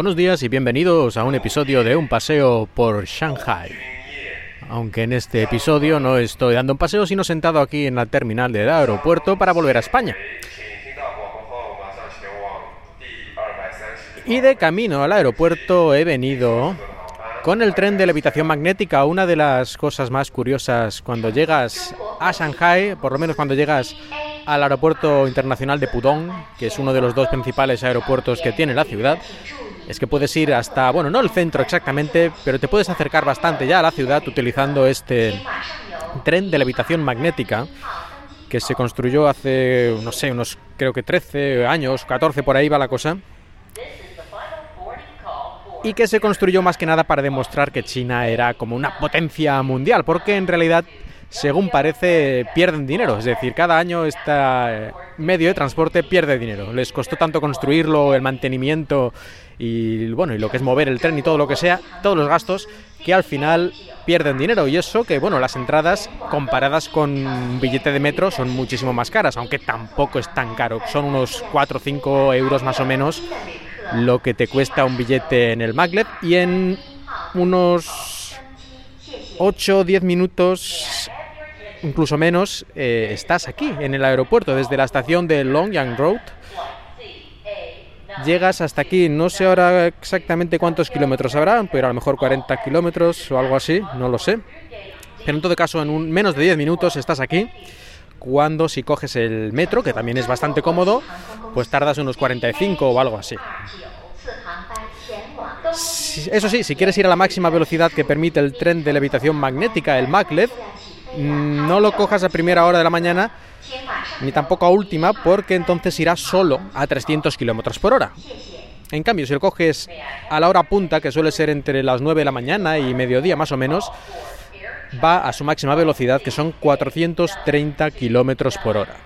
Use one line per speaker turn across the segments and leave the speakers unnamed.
Buenos días y bienvenidos a un episodio de Un paseo por Shanghai. Aunque en este episodio no estoy dando un paseo, sino sentado aquí en la terminal del aeropuerto para volver a España. Y de camino al aeropuerto he venido con el tren de levitación magnética, una de las cosas más curiosas cuando llegas a Shanghai, por lo menos cuando llegas al aeropuerto internacional de Pudong, que es uno de los dos principales aeropuertos que tiene la ciudad, es que puedes ir hasta, bueno, no el centro exactamente, pero te puedes acercar bastante ya a la ciudad utilizando este tren de levitación magnética que se construyó hace, no sé, unos creo que 13 años, 14 por ahí va la cosa. Y que se construyó más que nada para demostrar que China era como una potencia mundial, porque en realidad según parece, pierden dinero. Es decir, cada año este medio de transporte pierde dinero. Les costó tanto construirlo, el mantenimiento y bueno, y lo que es mover el tren y todo lo que sea, todos los gastos, que al final pierden dinero. Y eso que, bueno, las entradas comparadas con un billete de metro son muchísimo más caras, aunque tampoco es tan caro. Son unos 4 o 5 euros más o menos lo que te cuesta un billete en el maglev y en unos 8 o 10 minutos incluso menos, eh, estás aquí, en el aeropuerto, desde la estación de Longyang Road. Llegas hasta aquí, no sé ahora exactamente cuántos kilómetros habrá, pero a lo mejor 40 kilómetros o algo así, no lo sé. Pero en todo caso, en un, menos de 10 minutos estás aquí. Cuando si coges el metro, que también es bastante cómodo, pues tardas unos 45 o algo así. Eso sí, si quieres ir a la máxima velocidad que permite el tren de levitación magnética, el maglev, no lo cojas a primera hora de la mañana ni tampoco a última porque entonces irás solo a 300 kilómetros por hora. En cambio, si lo coges a la hora punta, que suele ser entre las 9 de la mañana y mediodía más o menos, va a su máxima velocidad, que son 430 kilómetros por hora.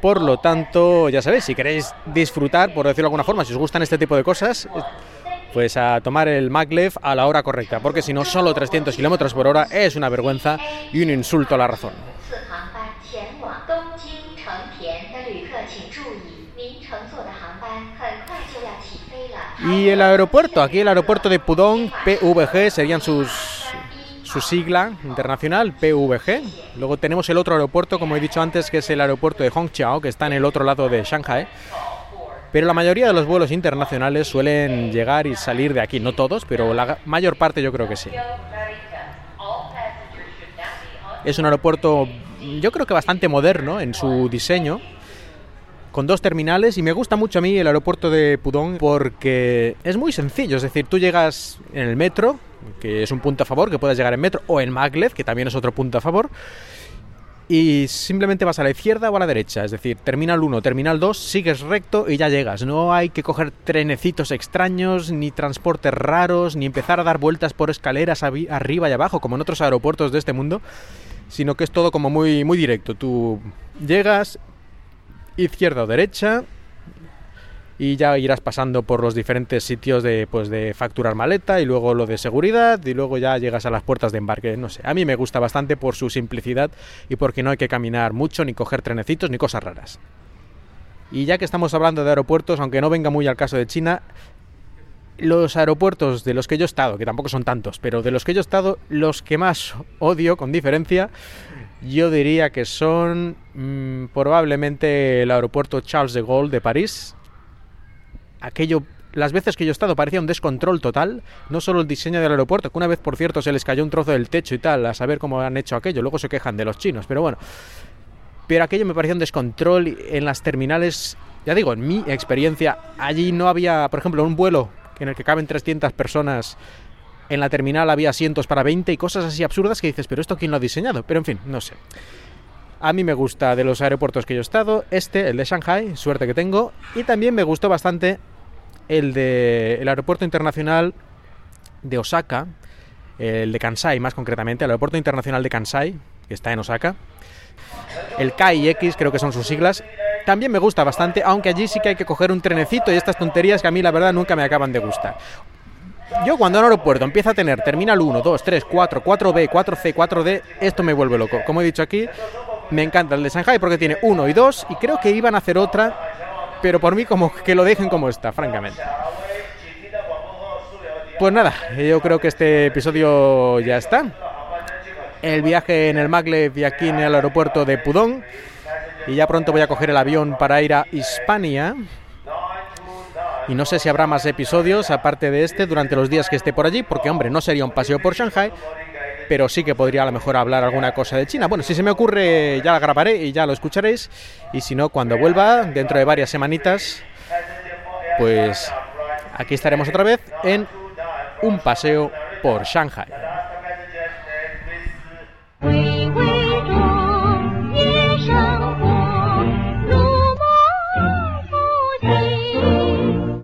Por lo tanto, ya sabéis, si queréis disfrutar, por decirlo de alguna forma, si os gustan este tipo de cosas, pues a tomar el maglev a la hora correcta, porque si no, solo 300 kilómetros por hora es una vergüenza y un insulto a la razón. Y el aeropuerto, aquí el aeropuerto de Pudong, PVG, serían sus su sigla internacional, PVG. Luego tenemos el otro aeropuerto, como he dicho antes, que es el aeropuerto de Hongqiao, que está en el otro lado de Shanghai. Pero la mayoría de los vuelos internacionales suelen llegar y salir de aquí, no todos, pero la mayor parte yo creo que sí. Es un aeropuerto yo creo que bastante moderno en su diseño, con dos terminales y me gusta mucho a mí el aeropuerto de Pudong porque es muy sencillo, es decir, tú llegas en el metro, que es un punto a favor, que puedas llegar en metro, o en maglev, que también es otro punto a favor, y simplemente vas a la izquierda o a la derecha, es decir, terminal 1, terminal 2, sigues recto y ya llegas. No hay que coger trenecitos extraños, ni transportes raros, ni empezar a dar vueltas por escaleras arriba y abajo, como en otros aeropuertos de este mundo, sino que es todo como muy, muy directo. Tú llegas, izquierda o derecha, y ya irás pasando por los diferentes sitios de, pues, de facturar maleta y luego lo de seguridad y luego ya llegas a las puertas de embarque. No sé, a mí me gusta bastante por su simplicidad y porque no hay que caminar mucho ni coger trenecitos ni cosas raras. Y ya que estamos hablando de aeropuertos, aunque no venga muy al caso de China, los aeropuertos de los que yo he estado, que tampoco son tantos, pero de los que yo he estado, los que más odio con diferencia, yo diría que son mm, probablemente el aeropuerto Charles de Gaulle de París, aquello las veces que yo he estado parecía un descontrol total, no solo el diseño del aeropuerto, que una vez por cierto se les cayó un trozo del techo y tal, a saber cómo han hecho aquello, luego se quejan de los chinos, pero bueno, pero aquello me parecía un descontrol en las terminales, ya digo, en mi experiencia, allí no había, por ejemplo, un vuelo en el que caben 300 personas, en la terminal había asientos para 20 y cosas así absurdas que dices, pero esto quién lo ha diseñado, pero en fin, no sé. A mí me gusta de los aeropuertos que yo he estado, este, el de Shanghai, suerte que tengo, y también me gustó bastante el de el aeropuerto internacional de Osaka, el de Kansai más concretamente, el aeropuerto internacional de Kansai, que está en Osaka. El KIX creo que son sus siglas. También me gusta bastante, aunque allí sí que hay que coger un trenecito y estas tonterías que a mí la verdad nunca me acaban de gustar. Yo cuando un aeropuerto empieza a tener terminal 1, 2, 3, 4, 4B, 4C, 4D, esto me vuelve loco. Como he dicho aquí, me encanta el de Shanghai porque tiene 1 y 2 y creo que iban a hacer otra pero por mí como que lo dejen como está, francamente. Pues nada, yo creo que este episodio ya está. El viaje en el maglev y aquí en el aeropuerto de Pudong. Y ya pronto voy a coger el avión para ir a Hispania. Y no sé si habrá más episodios aparte de este durante los días que esté por allí, porque hombre, no sería un paseo por Shanghai, pero sí que podría a lo mejor hablar alguna cosa de China. Bueno, si se me ocurre ya la grabaré y ya lo escucharéis. Y si no, cuando vuelva, dentro de varias semanitas, pues aquí estaremos otra vez en un paseo por Shanghai.